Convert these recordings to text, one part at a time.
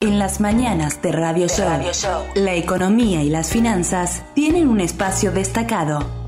En las mañanas de Radio Show, la economía y las finanzas tienen un espacio destacado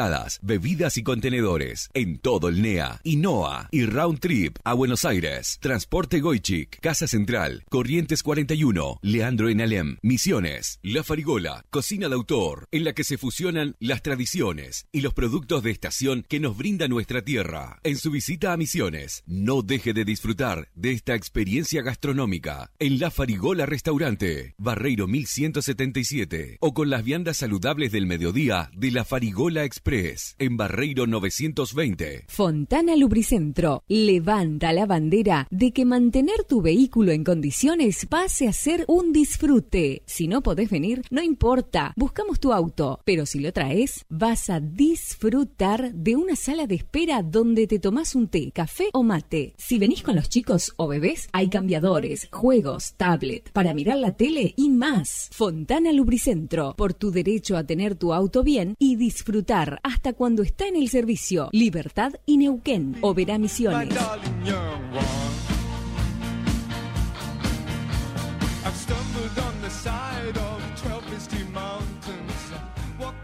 bebidas y contenedores en todo el NEA, INOA y Round Trip a Buenos Aires. Transporte Goichik, Casa Central, Corrientes 41, Leandro en Alem, Misiones, La Farigola, Cocina de Autor, en la que se fusionan las tradiciones y los productos de estación que nos brinda nuestra tierra. En su visita a Misiones, no deje de disfrutar de esta experiencia gastronómica en La Farigola Restaurante, Barreiro 1177 o con las viandas saludables del mediodía de La Farigola Express en Barreiro 920. Fontana Lubricentro levanta la bandera de que mantener tu vehículo en condiciones pase a ser un disfrute. Si no podés venir, no importa, buscamos tu auto, pero si lo traes, vas a disfrutar de una sala de espera donde te tomás un té, café o mate. Si venís con los chicos o bebés, hay cambiadores, juegos, tablet, para mirar la tele y más. Fontana Lubricentro, por tu derecho a tener tu auto bien y disfrutar hasta cuando está en el servicio. Libertad y Neuquén. Oberá Misiones.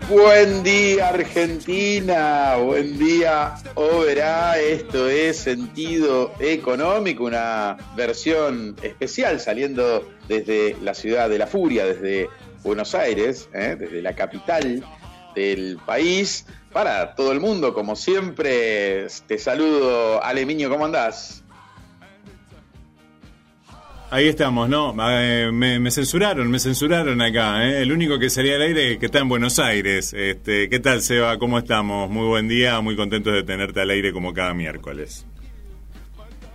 Buen día Argentina, buen día Oberá, esto es Sentido Económico, una versión especial saliendo desde la ciudad de la furia, desde Buenos Aires, ¿eh? desde la capital del país para todo el mundo. Como siempre, te saludo, Alemiño, ¿cómo andás? Ahí estamos, ¿no? Eh, me, censuraron, me censuraron acá, ¿eh? El único que salía al aire que está en Buenos Aires. Este, ¿Qué tal, Seba? ¿Cómo estamos? Muy buen día, muy contentos de tenerte al aire como cada miércoles.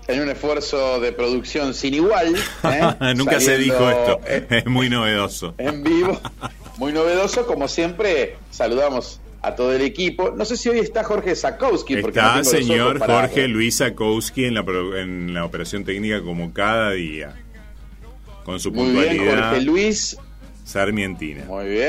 En un esfuerzo de producción sin igual. ¿eh? Nunca se dijo esto, es muy novedoso. En vivo muy novedoso. Como siempre, saludamos a todo el equipo. No sé si hoy está Jorge Zakowski. está señor Jorge Luis Zakowski en la, en la operación técnica como cada día. Con su Muy Bien, Jorge Luis. Sarmientina. Muy bien,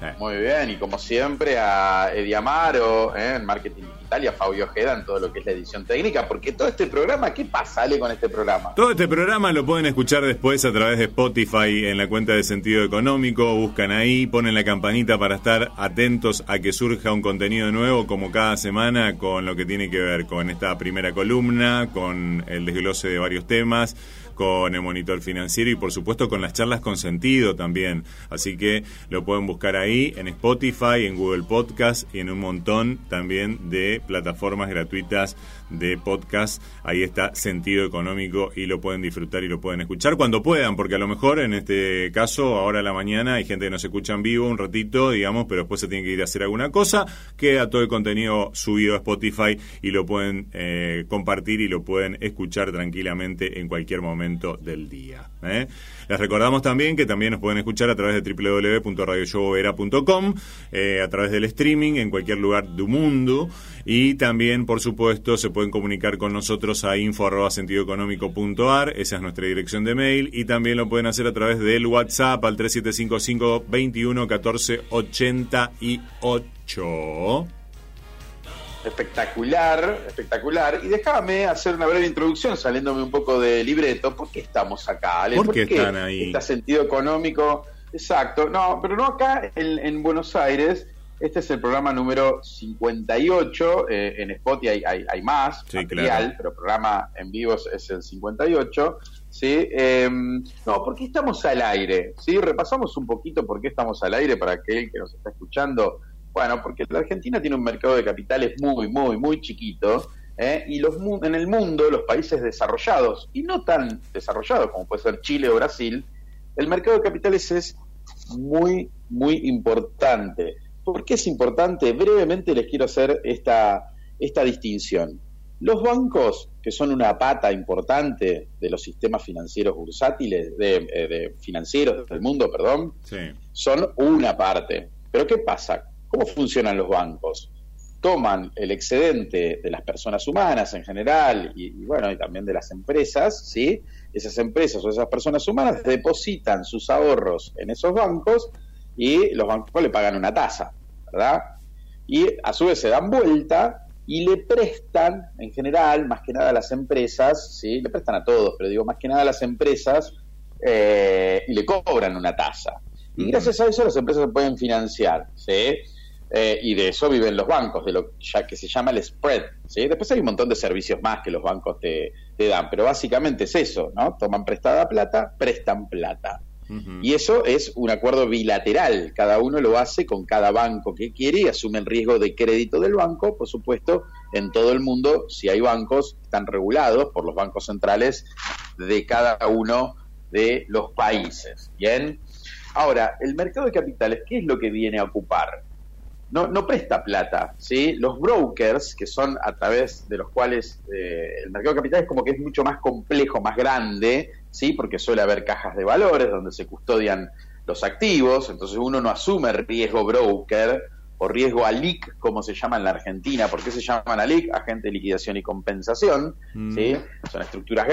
eh. muy bien. Y como siempre a Eddie Amaro ¿eh? en marketing Italia, Fabio Ojeda en todo lo que es la edición técnica, porque todo este programa, ¿qué pasa, Ale, con este programa? Todo este programa lo pueden escuchar después a través de Spotify en la cuenta de Sentido Económico, buscan ahí, ponen la campanita para estar atentos a que surja un contenido nuevo como cada semana con lo que tiene que ver con esta primera columna, con el desglose de varios temas con el monitor financiero y por supuesto con las charlas con sentido también. Así que lo pueden buscar ahí en Spotify, en Google Podcast y en un montón también de plataformas gratuitas de podcast. Ahí está sentido económico y lo pueden disfrutar y lo pueden escuchar cuando puedan, porque a lo mejor en este caso, ahora a la mañana, hay gente que no se escucha en vivo un ratito, digamos, pero después se tiene que ir a hacer alguna cosa. Queda todo el contenido subido a Spotify y lo pueden eh, compartir y lo pueden escuchar tranquilamente en cualquier momento del día. ¿eh? Les recordamos también que también nos pueden escuchar a través de www.radioshowera.com, eh, a través del streaming en cualquier lugar del mundo y también, por supuesto, se pueden comunicar con nosotros a info.sentidoeconómico.ar, esa es nuestra dirección de mail, y también lo pueden hacer a través del WhatsApp al 3755 21 14 88. Espectacular, espectacular. Y déjame hacer una breve introducción, saliéndome un poco de libreto. ¿Por qué estamos acá, Ale? ¿Por, qué están ahí? Está sentido económico. Exacto. No, pero no acá en, Buenos Aires, Este es el programa número 58. Eh, en Spotify hay, hay, más sí, material, pero el programa en vivo es el 58. ¿sí? Em, no, porque estamos al aire. ¿sí? Repasamos un poquito por qué estamos al aire para aquel que nos está escuchando. Bueno, porque la Argentina tiene un mercado de capitales muy, muy, muy chiquito. ¿eh? Y los, en el mundo, los países desarrollados, y no tan desarrollados como puede ser Chile o Brasil, el mercado de capitales es muy, muy importante. ¿Por qué es importante? Brevemente les quiero hacer esta, esta distinción. Los bancos, que son una pata importante de los sistemas financieros bursátiles, de, eh, de financieros del mundo, perdón, sí. son una parte. Pero ¿qué pasa? ¿Cómo funcionan los bancos? Toman el excedente de las personas humanas en general y, y bueno, y también de las empresas, ¿sí? Esas empresas o esas personas humanas depositan sus ahorros en esos bancos y los bancos le pagan una tasa, ¿verdad? Y a su vez se dan vuelta y le prestan, en general, más que nada a las empresas, ¿sí? le prestan a todos, pero digo más que nada a las empresas, eh, y le cobran una tasa. Y gracias a eso las empresas se pueden financiar, ¿sí? Eh, y de eso viven los bancos, de lo ya que se llama el spread. ¿sí? Después hay un montón de servicios más que los bancos te, te dan, pero básicamente es eso, ¿no? Toman prestada plata, prestan plata. Y eso es un acuerdo bilateral, cada uno lo hace con cada banco que quiere y asume el riesgo de crédito del banco, por supuesto, en todo el mundo, si hay bancos, están regulados por los bancos centrales de cada uno de los países. Bien, ahora, el mercado de capitales, ¿qué es lo que viene a ocupar? No, no presta plata, ¿sí? Los brokers, que son a través de los cuales eh, el mercado de capitales como que es mucho más complejo, más grande, ¿sí? Porque suele haber cajas de valores donde se custodian los activos, entonces uno no asume riesgo broker o riesgo ALIC, como se llama en la Argentina. ¿Por qué se llaman ALIC? Agente de liquidación y compensación, Mm. ¿sí? Son estructuras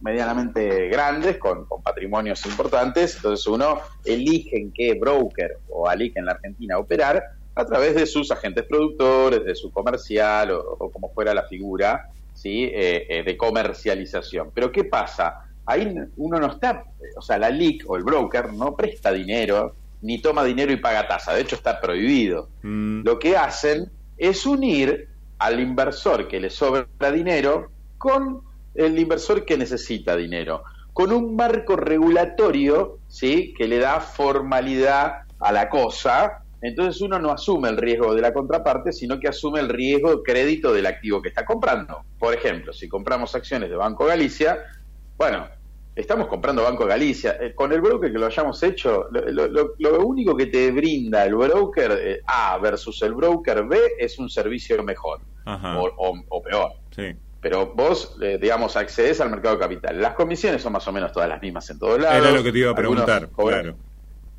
medianamente grandes, con, con, patrimonios importantes, entonces uno elige en qué broker o ALIC en la Argentina operar a través de sus agentes productores, de su comercial o, o como fuera la figura, ¿sí? Eh, eh, de comercialización. Pero ¿qué pasa? ahí uno no está, o sea, la LIC o el broker no presta dinero, ni toma dinero y paga tasa, de hecho está prohibido. Mm. Lo que hacen es unir al inversor que le sobra dinero con el inversor que necesita dinero, con un marco regulatorio, ¿sí?, que le da formalidad a la cosa. Entonces uno no asume el riesgo de la contraparte, sino que asume el riesgo de crédito del activo que está comprando. Por ejemplo, si compramos acciones de Banco Galicia, bueno, estamos comprando Banco Galicia. Eh, con el broker que lo hayamos hecho, lo, lo, lo único que te brinda el broker eh, A versus el broker B es un servicio mejor o, o, o, peor. Sí. Pero vos, eh, digamos, accedes al mercado de capital. Las comisiones son más o menos todas las mismas en todos lados. Era lo que te iba a preguntar, claro.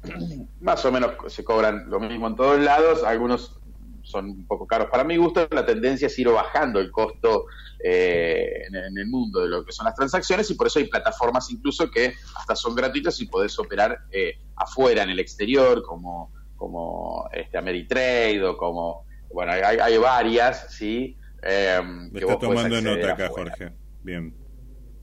Más o menos se cobran lo mismo en todos lados. Algunos son un poco caros para mi gusto, la tendencia es ir bajando el costo eh, en, en, el mundo de lo que son las transacciones y por eso hay plataformas incluso que hasta son gratuitas y podés operar eh, afuera, en el exterior, como, como este Ameritrade o como, bueno, hay, hay varias, ¿sí? Eh, está tomando nota acá, afuera. Jorge. Bien.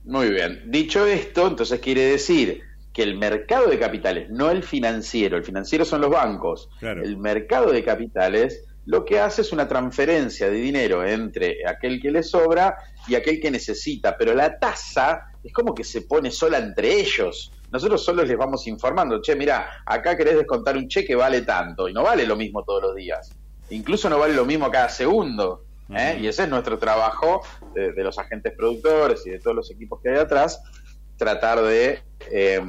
Muy bien. Dicho esto, entonces quiere decir que el mercado de capitales, no el financiero, el financiero son los bancos, claro. el mercado de capitales lo que hace es una transferencia de dinero entre aquel que le sobra y aquel que necesita, pero la tasa es como que se pone sola entre ellos. Nosotros solo les vamos informando, che, mira, acá querés descontar un cheque, vale tanto, y no vale lo mismo todos los días. Incluso no vale lo mismo cada segundo. ¿eh? Uh -huh. Y ese es nuestro trabajo de, de, los agentes productores y de todos los equipos que hay atrás, tratar de, eh,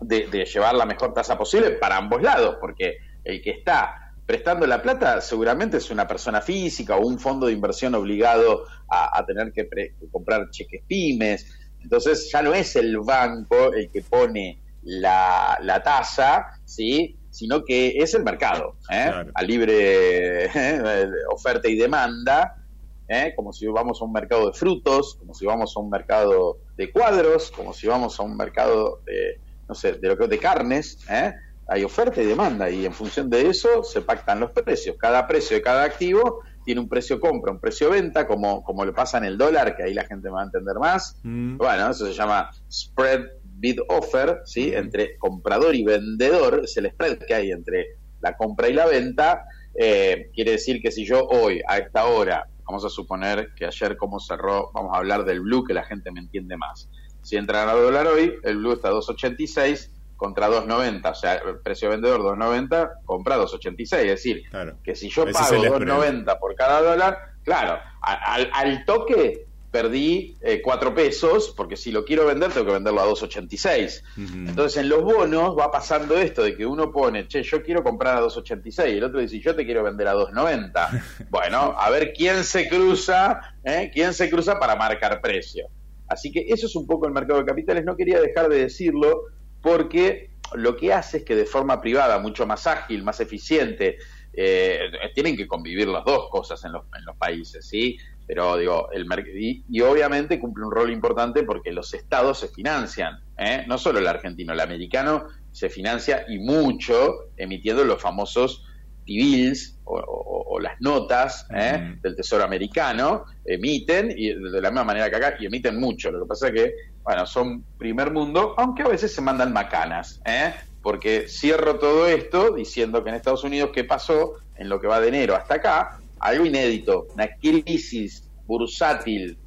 de, de llevar la mejor tasa posible para ambos lados, porque el que está prestando la plata seguramente es una persona física o un fondo de inversión obligado a, a tener que, pre, que, comprar cheques pymes. Entonces ya no es el banco el que pone la, la tasa, ¿sí? sino que es el mercado, ¿eh? claro. a libre ¿eh? oferta y demanda, ¿eh? como si vamos a un mercado de frutos, como si vamos a un mercado de cuadros, como si vamos a un mercado de, no sé, de lo que de carnes, ¿eh? hay oferta y demanda y en función de eso se pactan los precios. Cada precio de cada activo tiene un precio compra, un precio venta, como, como le pasa en el dólar, que ahí la gente va a entender más. Mm. Bueno, eso se llama spread bid offer, ¿sí? Mm. Entre comprador y vendedor, es el spread que hay entre la compra y la venta. Eh, quiere decir que si yo hoy, a esta hora, vamos a suponer que ayer como cerró, vamos a hablar del blue, que la gente me entiende más. Si entra a dólar hoy, el blue está a 2.86 contra 2.90, o sea, el precio vendedor 2.90, compra 2.86, es decir, que si yo pago 2.90 por cada dólar, claro, al, al toque perdí eh, cuatro pesos, porque si lo quiero vender tengo que venderlo a 2.86. Entonces en los bonos va pasando esto de que uno pone, che, yo quiero comprar a 2.86, y el otro dice, yo te quiero vender a 2.90. bueno, a ver quién se cruza, ¿eh? quién se cruza para marcar precio. Así que eso es un poco el mercado de capitales, no quería dejar de decirlo, porque lo que hace es que de forma privada, mucho más ágil, más eficiente, eh, tienen que convivir las dos cosas en los, en los países, ¿sí? Pero digo, el y, y, obviamente cumple un rol importante porque los estados se financian, ¿eh? no solo el argentino, el americano se financia y mucho emitiendo los famosos T-bills o, las notas ¿eh? del Tesoro americano, emiten y de la misma manera que acá y emiten mucho. Lo que pasa es que, bueno, son primer mundo, aunque a veces se mandan macanas, ¿eh? porque cierro todo esto diciendo que en Estados Unidos, ¿qué pasó en lo que va de enero hasta acá? Algo inédito, una crisis bursátil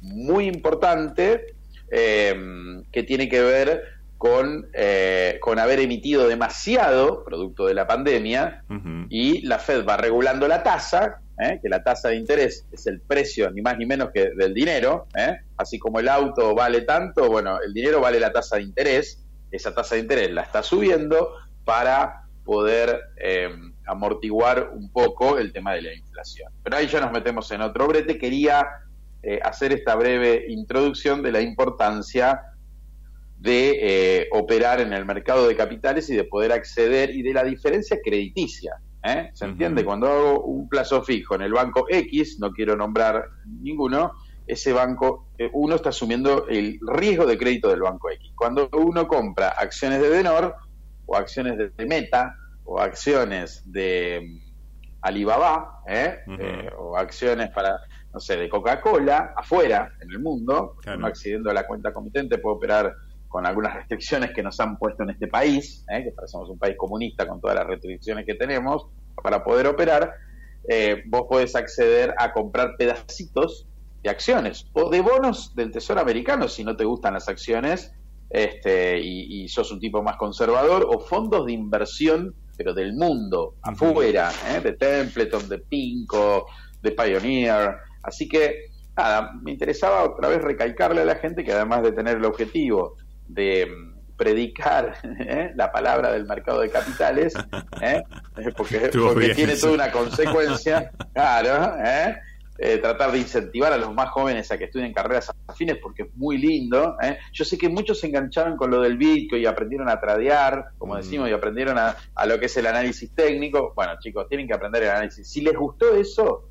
muy importante eh, que tiene que ver con, eh, con haber emitido demasiado producto de la pandemia y la Fed va regulando la tasa, eh, que la tasa de interés es el precio ni más ni menos que del dinero, así como el auto vale tanto, bueno, el dinero vale la tasa de interés, esa tasa de interés la está subiendo para poder amortiguar un poco el tema de la inflación. Pero ahí ya nos metemos en otro brete. Quería eh, hacer esta breve introducción de la importancia de eh, operar en el mercado de capitales y de poder acceder y de la diferencia crediticia. ¿eh? ¿Se entiende? Cuando hago un plazo fijo en el banco X, no quiero nombrar ninguno, ese banco, uno está asumiendo el riesgo de crédito del banco X. Cuando uno compra acciones de Denor o acciones de Meta, o acciones de Alibaba, ¿eh? ¿eh? o acciones para, no sé, de Coca-Cola, afuera, en el mundo, no accediendo a la cuenta comitente, puede operar con algunas restricciones que nos han puesto en este país, ¿eh? que parecemos un país comunista con todas las restricciones que tenemos para poder operar, eh, vos podés acceder a comprar pedacitos de acciones o de bonos del Tesoro americano si no te gustan las acciones este, y, y sos un tipo más conservador, o fondos de inversión pero del mundo, afuera, ¿eh? de Templeton, de Pinco, de Pioneer. Así que, nada, me interesaba otra vez recalcarle a la gente que además de tener el objetivo de mm, predicar ¿eh? la palabra del mercado de capitales, ¿eh? porque, porque tiene toda una consecuencia, claro, ¿eh? Eh, tratar de incentivar a los más jóvenes a que estudien carreras afines porque es muy lindo. ¿eh? Yo sé que muchos se engancharon con lo del Bitcoin y aprendieron a tradear, como mm. decimos, y aprendieron a, lo que es el análisis técnico. Bueno, chicos, tienen que aprender el análisis. Si les gustó eso,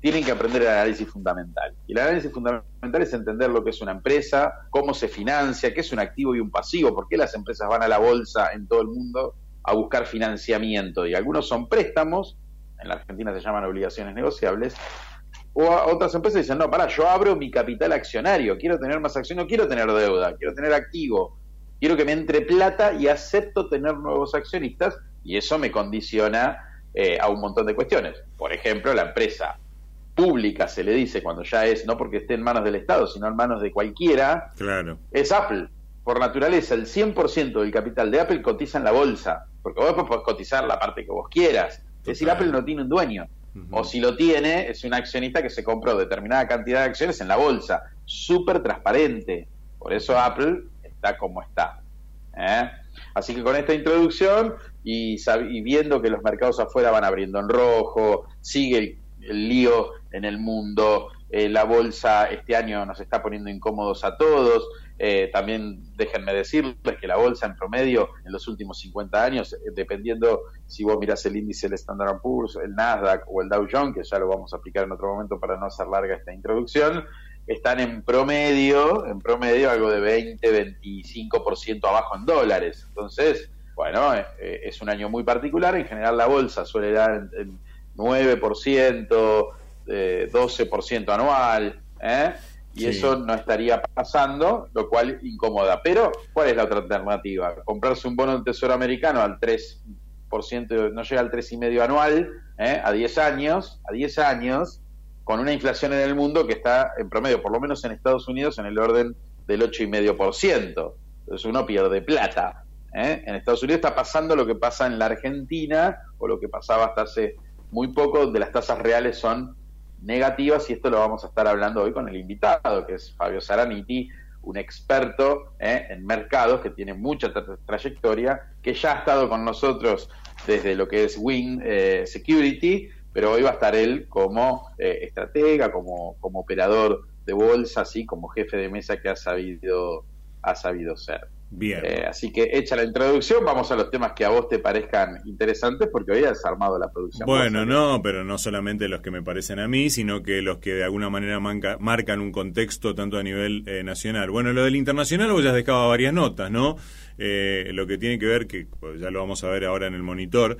tienen que aprender el análisis fundamental. Y el análisis fundamental es entender lo que es una empresa, cómo se financia, qué es un activo y un pasivo, por qué las empresas van a la bolsa en todo el mundo a buscar financiamiento. Y algunos son préstamos, en la Argentina se llaman obligaciones negociables, o otras empresas dicen, no, para, yo abro mi capital accionario, quiero tener más acción, no quiero tener deuda, quiero tener activo, quiero que me entre plata y acepto tener nuevos accionistas y eso me condiciona eh, a un montón de cuestiones. Por ejemplo, la empresa pública se le dice cuando ya es, no porque esté en manos del Estado, sino en manos de cualquiera, claro. es Apple. Por naturaleza, el 100% del capital de Apple cotiza en la bolsa, porque vos podés cotizar la parte que vos quieras. Es decir, Apple no tiene un dueño. O si lo tiene, es un accionista que se compró determinada cantidad de acciones en la bolsa. Súper transparente. Por eso Apple está como está. ¿eh? Así que con esta introducción y, viendo que los mercados afuera van abriendo en rojo, sigue el, lío en el mundo, eh, la bolsa este año nos está poniendo incómodos a todos, eh, también déjenme decirles que la bolsa en promedio en los últimos 50 años, eh, dependiendo si vos mirás el índice del Standard Poor's, el Nasdaq o el Dow Jones, que ya lo vamos a aplicar en otro momento para no hacer larga esta introducción, están en promedio, en promedio algo de 20, 25% abajo en dólares. Entonces, bueno, es un año muy particular. En general la bolsa suele dar el 9%, 12% anual. ¿eh? y eso no estaría pasando, lo cual incomoda. Pero, ¿cuál es la otra alternativa? Comprarse un bono del Tesoro americano al 3 3%, no llega al 3,5% anual, ¿eh? a 10 años, a 10 años, con una inflación en el mundo que está en promedio, por lo menos en Estados Unidos, en el orden del 8,5%. Entonces uno pierde plata. ¿eh? En Estados Unidos está pasando lo que pasa en la Argentina, o lo que pasaba hasta hace muy poco, donde las tasas reales son negativas, y esto lo vamos a estar hablando hoy con el invitado, que es Fabio Saraniti, un experto ¿eh? en mercados que tiene mucha trayectoria, que ya ha estado con nosotros desde lo que es Wing eh, Security, pero hoy va a estar él como eh, estratega, como, como operador de bolsa, así como jefe de mesa que ha sabido, ha sabido ser. Bien. Eh, así que hecha la introducción, vamos a los temas que a vos te parezcan interesantes, porque hoy has armado la producción. Bueno, no, pero no solamente los que me parecen a mí, sino que los que de alguna manera marcan un contexto tanto a nivel eh, nacional. Bueno, lo del internacional vos ya has dejado varias notas, ¿no? Eh, lo que tiene que ver, que pues, ya lo vamos a ver ahora en el monitor,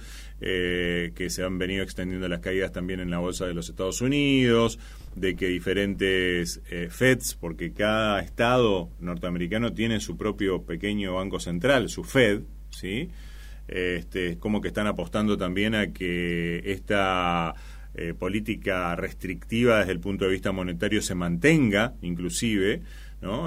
eh, que se han venido extendiendo las caídas también en la bolsa de los Estados Unidos, de que diferentes eh, FEDs, porque cada estado norteamericano tiene su propio pequeño banco central, su Fed, ¿sí? Este, como que están apostando también a que esta política restrictiva desde el punto de vista monetario se mantenga, inclusive,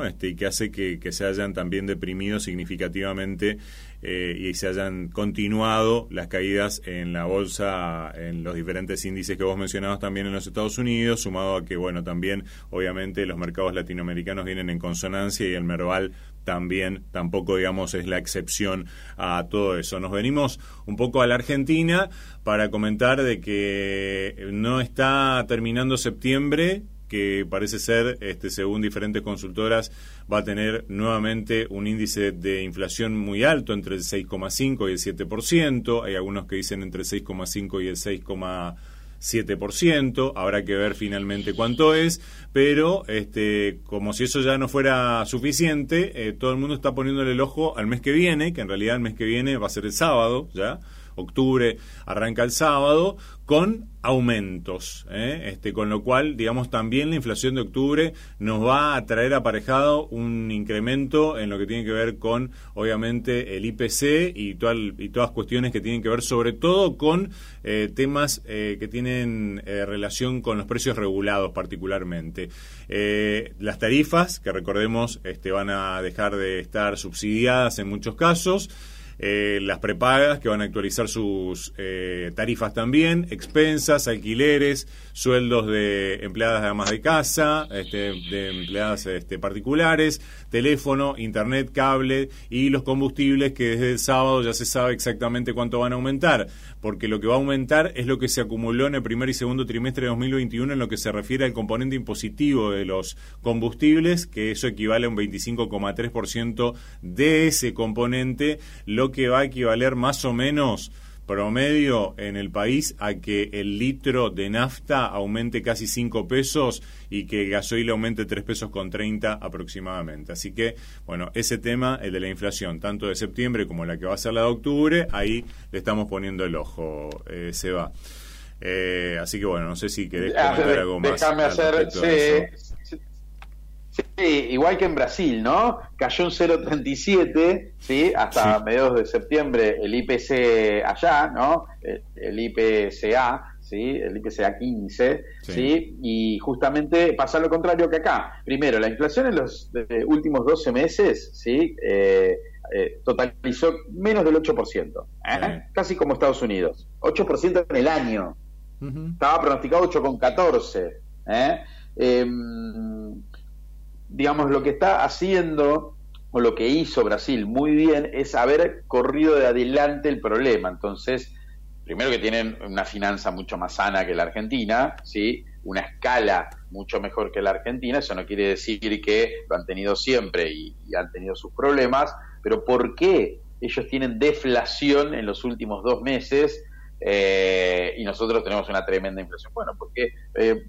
este, y que hace que, se hayan también deprimido significativamente eh, y se hayan continuado las caídas en la bolsa, en los diferentes índices que vos mencionabas también en los Estados Unidos, sumado a que, bueno, también obviamente los mercados latinoamericanos vienen en consonancia y el Merval también tampoco digamos es la excepción a todo eso. Nos venimos un poco a la Argentina para comentar de que no está terminando septiembre que parece ser, este, según diferentes consultoras, va a tener nuevamente un índice de inflación muy alto, entre el 6,5 y el 7%. Hay algunos que dicen entre el 6,5 y el 6,7%. Habrá que ver finalmente cuánto es, pero este, como si eso ya no fuera suficiente, eh, todo el mundo está poniéndole el ojo al mes que viene, que en realidad el mes que viene va a ser el sábado, ya octubre arranca el sábado, con aumentos, ¿eh? este, con lo cual, digamos, también la inflación de octubre nos va a traer aparejado un incremento en lo que tiene que ver con, obviamente, el IPC y, y todas cuestiones que tienen que ver sobre todo con eh, temas eh, que tienen relación con los precios regulados particularmente. las tarifas, que recordemos, este, van a dejar de estar subsidiadas en muchos casos, eh, las prepagas que van a actualizar sus eh, tarifas también, expensas, alquileres, sueldos de empleadas de amas de casa, este, de empleadas este, particulares, teléfono, internet, cable y los combustibles que desde el sábado ya se sabe exactamente cuánto van a aumentar, porque lo que va a aumentar es lo que se acumuló en el primer y segundo trimestre de 2021 en lo que se refiere al componente impositivo de los combustibles, que eso equivale a un 25,3% de ese componente, lo que va a equivaler más o menos promedio en el país a que el litro de nafta aumente casi 5 pesos y que el gasoil aumente 3 pesos con 30 aproximadamente. Así que, bueno, ese tema, el de la inflación, tanto de septiembre como la que va a ser la de octubre, ahí le estamos poniendo el ojo, eh, se va. Eh, así que, bueno, no sé si querés ah, comentar algo más. Déjame hacer, Sí, igual que en Brasil, ¿no? Cayó un 0,37, ¿sí? Hasta mediados de septiembre el IPC allá, ¿no? El IPCA, ¿sí? El IPCA 15, sí. Y justamente pasa lo contrario que acá. Primero, la inflación en los últimos 12 meses, ¿sí? Eh, eh, totalizó menos del 8%, ¿eh? casi como Estados Unidos. 8% en el año. Estaba pronosticado 8,14. ¿eh? Digamos, lo que está haciendo o lo que hizo Brasil muy bien es haber corrido de adelante el problema. Entonces, primero que tienen una finanza mucho más sana que la Argentina, ¿sí? una escala mucho mejor que la Argentina, eso no quiere decir que lo han tenido siempre y, han tenido sus problemas, pero ¿por qué ellos tienen deflación en los últimos dos meses eh, y nosotros tenemos una tremenda inflación? Bueno, porque eh,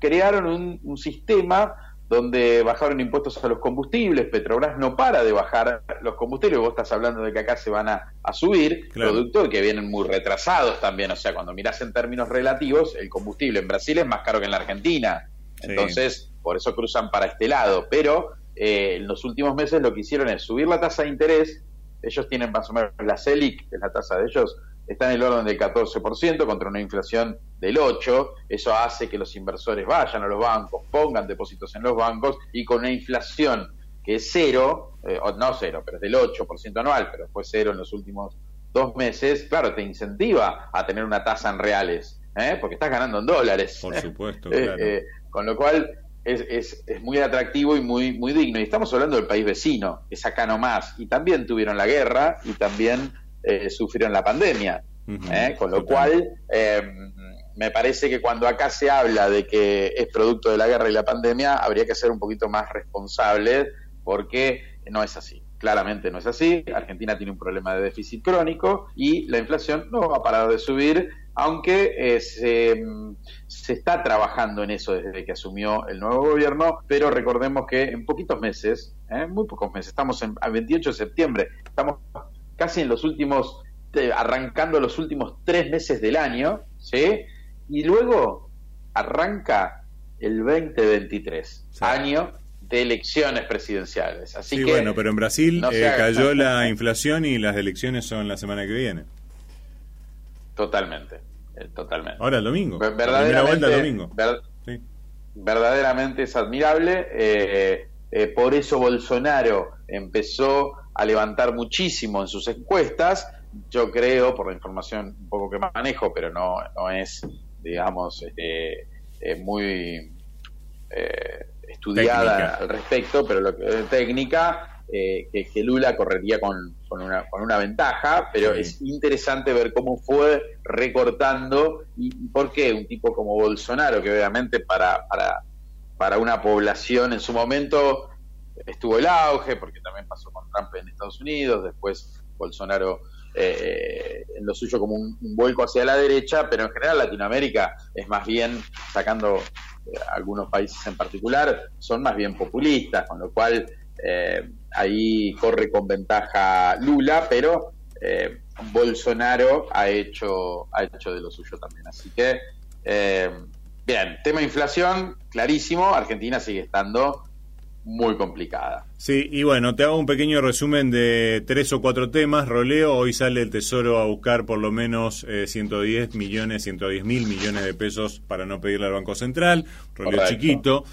crearon un, un sistema donde bajaron impuestos a los combustibles, Petrobras no para de bajar los combustibles, vos estás hablando de que acá se van a, subir, productos que vienen muy retrasados también, o sea, cuando mirás en términos relativos, el combustible en Brasil es más caro que en la Argentina, entonces por eso cruzan para este lado, pero eh, en los últimos meses lo que hicieron es subir la tasa de interés, ellos tienen más o menos la CELIC, que es la tasa de ellos, está en el orden del 14% contra una inflación del 8%. Eso hace que los inversores vayan a los bancos, pongan depósitos en los bancos y con una inflación que es cero, eh, no cero, pero es del 8% anual, pero fue cero en los últimos dos meses, claro, te incentiva a tener una tasa en reales, ¿eh? porque estás ganando en dólares. Por supuesto, eh, claro. con lo cual es, es, es, muy atractivo y muy, muy digno. Y estamos hablando del país vecino, es acá nomás. Y también tuvieron la guerra y también sufrieron la pandemia. con lo cual, me parece que cuando acá se habla de que es producto de la guerra y la pandemia, habría que ser un poquito más responsables porque no es así. Claramente no es así. Argentina tiene un problema de déficit crónico y la inflación no ha parado de subir, aunque eh, se, se, está trabajando en eso desde que asumió el nuevo gobierno, pero recordemos que en poquitos meses, ¿eh? muy pocos meses, estamos en, a 28 de septiembre, estamos casi en los últimos, eh, arrancando los últimos tres meses del año, ¿sí? Y luego arranca el 2023, sí. año de elecciones presidenciales. Así sí, que bueno, pero en Brasil no eh, cayó la inflación y las elecciones son la semana que viene. Totalmente, eh, totalmente. Ahora el domingo. Verdaderamente, vuelta el domingo. Ver, sí. Verdaderamente es admirable. Eh, eh, por eso Bolsonaro empezó a levantar muchísimo en sus encuestas. Yo creo, por la información un poco que manejo, pero no, no es, digamos, este, muy estudiada técnica. al respecto, pero lo que técnica, eh, que, que, Lula correría con, con, una, con una ventaja, pero sí. es interesante ver cómo fue recortando y, y, por qué un tipo como Bolsonaro, que obviamente para, para, para una población en su momento estuvo el auge, porque también pasó con Trump en Estados Unidos, después Bolsonaro eh, en lo suyo como un, vuelco hacia la derecha, pero en general Latinoamérica es más bien, sacando eh, algunos países en particular, son más bien populistas, con lo cual eh, ahí corre con ventaja Lula, pero eh, Bolsonaro ha hecho, ha hecho de lo suyo también. Así que, bien, tema inflación, clarísimo, Argentina sigue estando muy complicada. Sí, y bueno, te hago un pequeño resumen de tres o cuatro temas. Roleo, hoy sale el Tesoro a buscar por lo menos eh, 110 millones, 110 mil millones de pesos para no pedirle al Banco Central. Roleo Correcto. chiquito,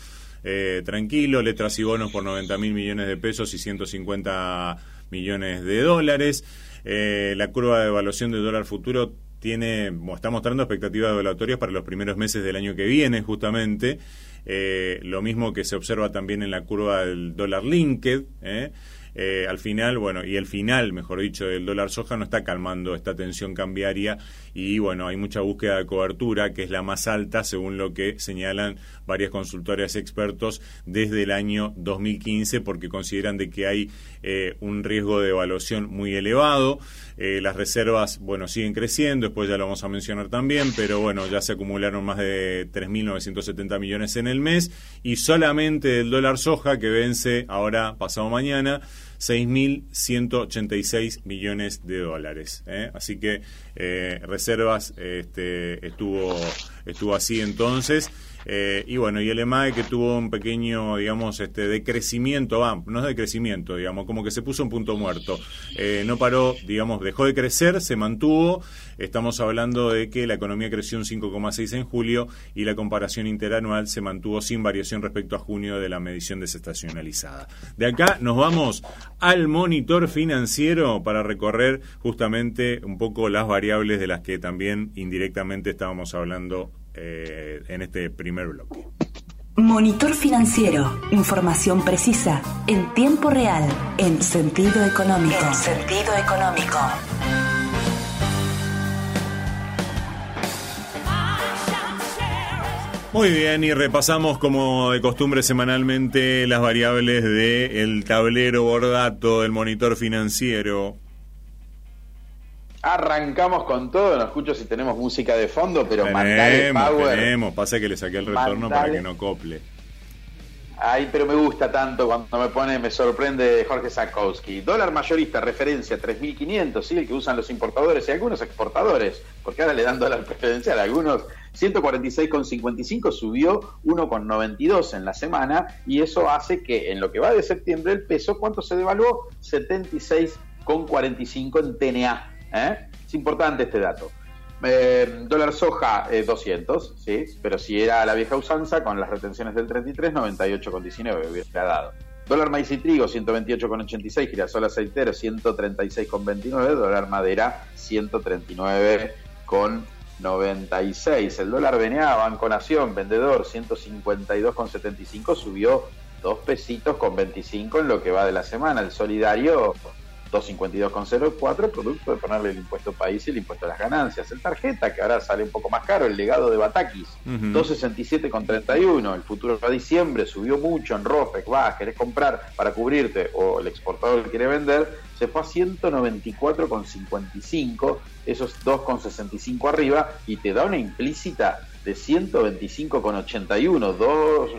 eh, tranquilo, letras y bonos por 90 mil millones de pesos y 150 millones de dólares. Eh, la curva de evaluación del dólar futuro tiene, está mostrando expectativas evaluatorias para los primeros meses del año que viene, justamente. Eh, lo mismo que se observa también en la curva del dólar linked. ¿eh? Eh, al final, bueno, y el final, mejor dicho, del dólar soja no está calmando esta tensión cambiaria y bueno, hay mucha búsqueda de cobertura que es la más alta según lo que señalan varias consultoras expertos desde el año 2015 porque consideran de que hay eh, un riesgo de evaluación muy elevado. Eh, las reservas, bueno, siguen creciendo, después ya lo vamos a mencionar también, pero bueno, ya se acumularon más de 3.970 millones en el mes y solamente el dólar soja que vence ahora pasado mañana 6.186 millones de dólares. ¿eh? Así que reservas este, estuvo, estuvo así entonces. Eh, y bueno, y el EMAE que tuvo un pequeño, digamos, este decrecimiento, ah, no es decrecimiento, digamos, como que se puso un punto muerto. Eh, no paró, digamos, dejó de crecer, se mantuvo. Estamos hablando de que la economía creció un 5,6 en julio y la comparación interanual se mantuvo sin variación respecto a junio de la medición desestacionalizada. De acá nos vamos al monitor financiero para recorrer justamente un poco las variables de las que también indirectamente estábamos hablando eh, en este primer bloque. Monitor financiero, información precisa, en tiempo real, en sentido económico. En sentido económico. Muy bien, y repasamos como de costumbre semanalmente las variables del tablero bordato del monitor financiero. Arrancamos con todo, no escucho si tenemos música de fondo, pero tenemos, mandale power. Tenemos, pasa que le saqué el retorno mandale. para que no cople. Ay, pero me gusta tanto cuando me pone, me sorprende Jorge Sakowski. Dólar mayorista, referencia 3.500, ¿sí? El que usan los importadores y algunos exportadores, porque ahora le dan dólar preferencial a algunos. 146,55 subió 1,92 en la semana y eso hace que en lo que va de septiembre el peso, ¿cuánto se devaluó? 76,45 en TNA. ¿Eh? Es importante este dato. Eh, dólar soja 200, ¿sí? pero si era la vieja usanza, con las retenciones del 33, 98,19 hubiera dado. Dólar maíz y trigo 128,86, girasol aceitero 136,29, dólar madera 139,96. El dólar BNA, Banco Nación, vendedor 152,75, subió dos pesitos con 25 en lo que va de la semana. El solidario 252,04, producto de ponerle el impuesto país y el impuesto a las ganancias. El tarjeta, que ahora sale un poco más caro, el legado de Batakis, 267,31. El futuro a diciembre subió mucho en ROPEC, va, querés comprar para cubrirte o el exportador quiere vender, se fue a 194,55, esos 2,65 arriba, y te da una implícita de 125,81, dos,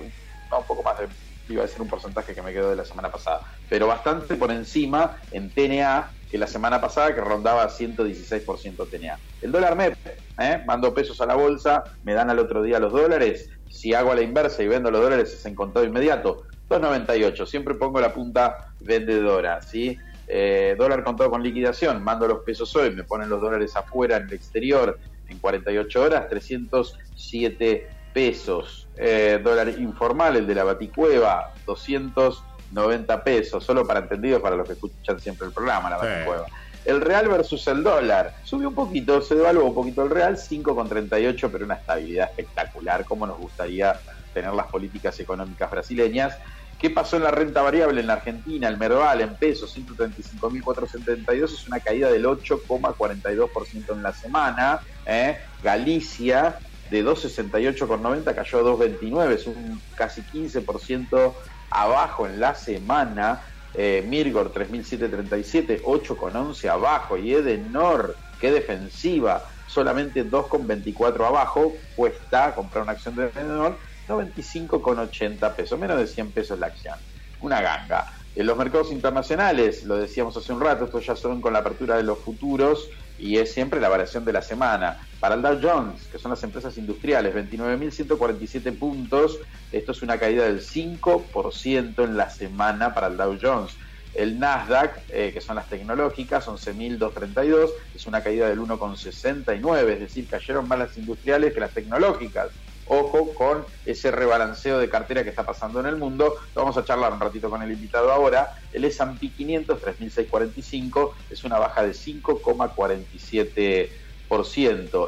no, un poco más de iba a ser un porcentaje que me quedó de la semana pasada, pero bastante por encima en TNA que la semana pasada que rondaba 116% TNA. El dólar MEP, ¿eh? mando pesos a la bolsa, me dan al otro día los dólares, si hago a la inversa y vendo los dólares es en contado inmediato, 2.98, siempre pongo la punta vendedora, ¿sí? Eh, dólar contado con liquidación, mando los pesos hoy, me ponen los dólares afuera en el exterior en 48 horas, 307 pesos. Eh, dólar informal, el de la Baticueva, 290 pesos, solo para entendidos para los que escuchan siempre el programa, la Baticueva. El real versus el dólar, subió un poquito, se devaluó un poquito el real, 5,38, pero una estabilidad espectacular, como nos gustaría tener las políticas económicas brasileñas. ¿Qué pasó en la renta variable en la Argentina? El Merval en pesos, 135.472, es una caída del 8,42% en la semana. ¿eh? Galicia, de 2.68,90 cayó a 2.29, es un casi 15% abajo en la semana. Eh, Mirgor 3.737, 8,11 abajo. Y Edenor, qué defensiva, solamente 2,24 abajo. Cuesta comprar una acción de Edenor 95,80 pesos, menos de 100 pesos la acción. Una ganga. En los mercados internacionales, lo decíamos hace un rato, estos ya son con la apertura de los futuros y es siempre la variación de la semana. Para el Dow Jones, que son las empresas industriales, 29.147 puntos, esto es una caída del 5% en la semana para el Dow Jones. El Nasdaq, eh, que son las tecnológicas, 11.232, es una caída del 1,69, es decir, cayeron más las industriales que las tecnológicas ojo con ese rebalanceo de cartera que está pasando en el mundo. Vamos a charlar un ratito con el invitado ahora. El S&P 500, 3.645, es una baja de 5,47%.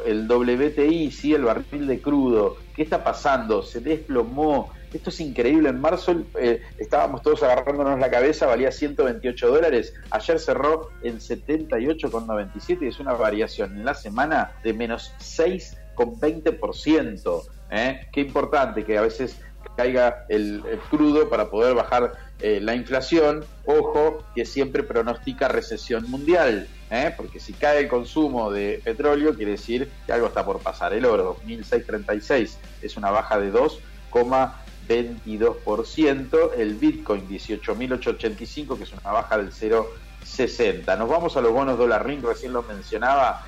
El WTI, sí, el barril de crudo, ¿qué está pasando? Se desplomó. Esto es increíble. En marzo eh, estábamos todos agarrándonos la cabeza, valía 128 dólares. Ayer cerró en 78,97 y es una variación en la semana de menos 6,20%. ¿eh? Qué importante que a veces caiga el, crudo para poder bajar eh, la inflación. Ojo, que siempre pronostica recesión mundial, ¿eh? porque si cae el consumo de petróleo, quiere decir que algo está por pasar. El oro, 2.636, es una baja de 2,22%. El Bitcoin, 18.885, que es una baja del 0,60. Nos vamos a los bonos dólar ring, recién lo mencionaba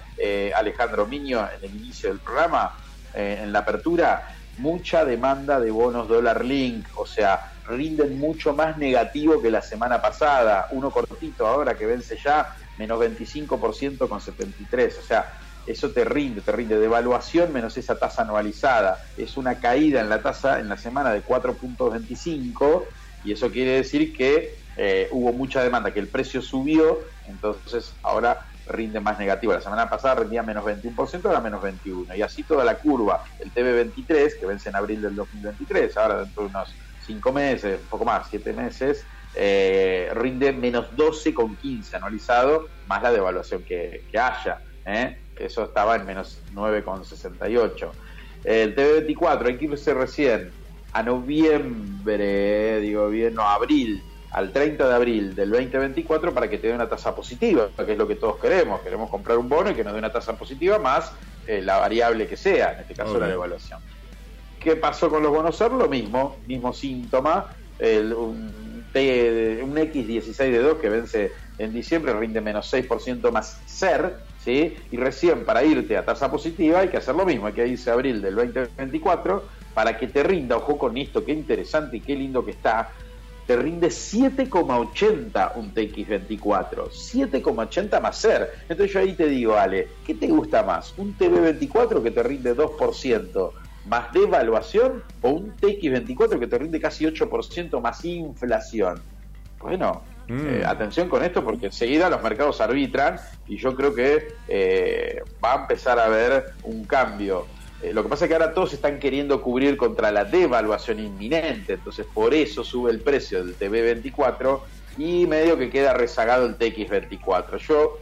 Alejandro Miño en el inicio del programa eh, en la apertura, mucha demanda de bonos dólar link, o sea, rinden mucho más negativo que la semana pasada. Uno cortito ahora que vence ya, menos 25% con 73. O sea, eso te rinde, te rinde. Devaluación menos esa tasa anualizada. Es una caída en la tasa en la semana de 4.25 y eso quiere decir que eh, hubo mucha demanda, que el precio subió, entonces ahora rinde más negativo. La semana pasada rendía menos 21%, ahora menos 21%. Y así toda la curva. El TB23, que vence en abril del 2023, ahora dentro de unos 5 meses, un poco más, 7 meses, eh, rinde menos 12,15 anualizado, más la devaluación que, haya. ¿eh? Eso estaba en menos 9,68. El TB24, hay que irse recién a noviembre, digo bien, no, abril al 30 de abril del 2024 para que te dé una tasa positiva, que es lo que todos queremos. Queremos comprar un bono y que nos dé una tasa positiva más eh, la variable que sea, en este caso la devaluación. ¿Qué pasó con los bonos SER? Lo mismo, mismo síntoma. un, X16 de 2 que vence en diciembre rinde menos 6% más SER, ¿sí? Y recién para irte a tasa positiva hay que hacer lo mismo, hay que irse a abril del 2024 para que te rinda, ojo con esto, qué interesante y qué lindo que está, te rinde 7,80 un TX24, 7,80 más ser. Entonces yo ahí te digo, Ale, ¿qué te gusta más? ¿Un TV24 que te rinde 2% más devaluación o un TX24 que te rinde casi 8% más inflación? Bueno, mm. eh, atención con esto porque enseguida los mercados arbitran y yo creo que eh, va a empezar a haber un cambio eh, lo que pasa es que ahora todos están queriendo cubrir contra la devaluación inminente, entonces por eso sube el precio del TV24 y medio que queda rezagado el TX24. Yo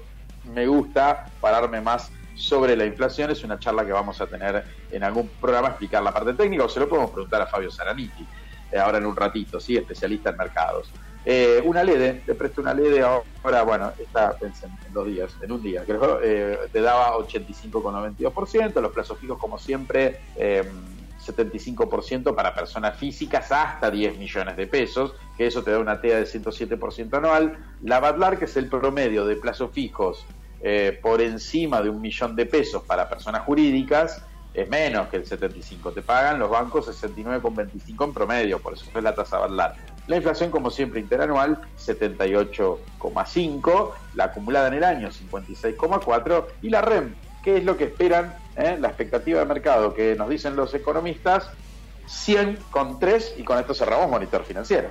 me gusta pararme más sobre la inflación, es una charla que vamos a tener en algún programa, explicar la parte técnica, o se lo podemos preguntar a Fabio Zaraniti, eh, ahora en un ratito, ¿sí? especialista en mercados. Eh, una LED, te presto una LED ahora, bueno, está pensé, en dos días, en un día, creo, eh, te daba 85,92%, los plazos fijos como siempre, 75% em, para personas físicas hasta 10 millones de pesos, que eso te da una TEA de 107% anual. La Badlar, que es el promedio de plazos fijos eh, por encima de un millón de pesos para personas jurídicas, es menos que el 75. Te pagan los bancos 69,25 en promedio, por eso es la tasa Badlar. La inflación, como siempre, interanual, 78,5, la acumulada en el año, 56,4, y la REM, ¿qué es lo que esperan? Eh? La expectativa de mercado que nos dicen los economistas, 100,3, y con esto cerramos monitor financiero.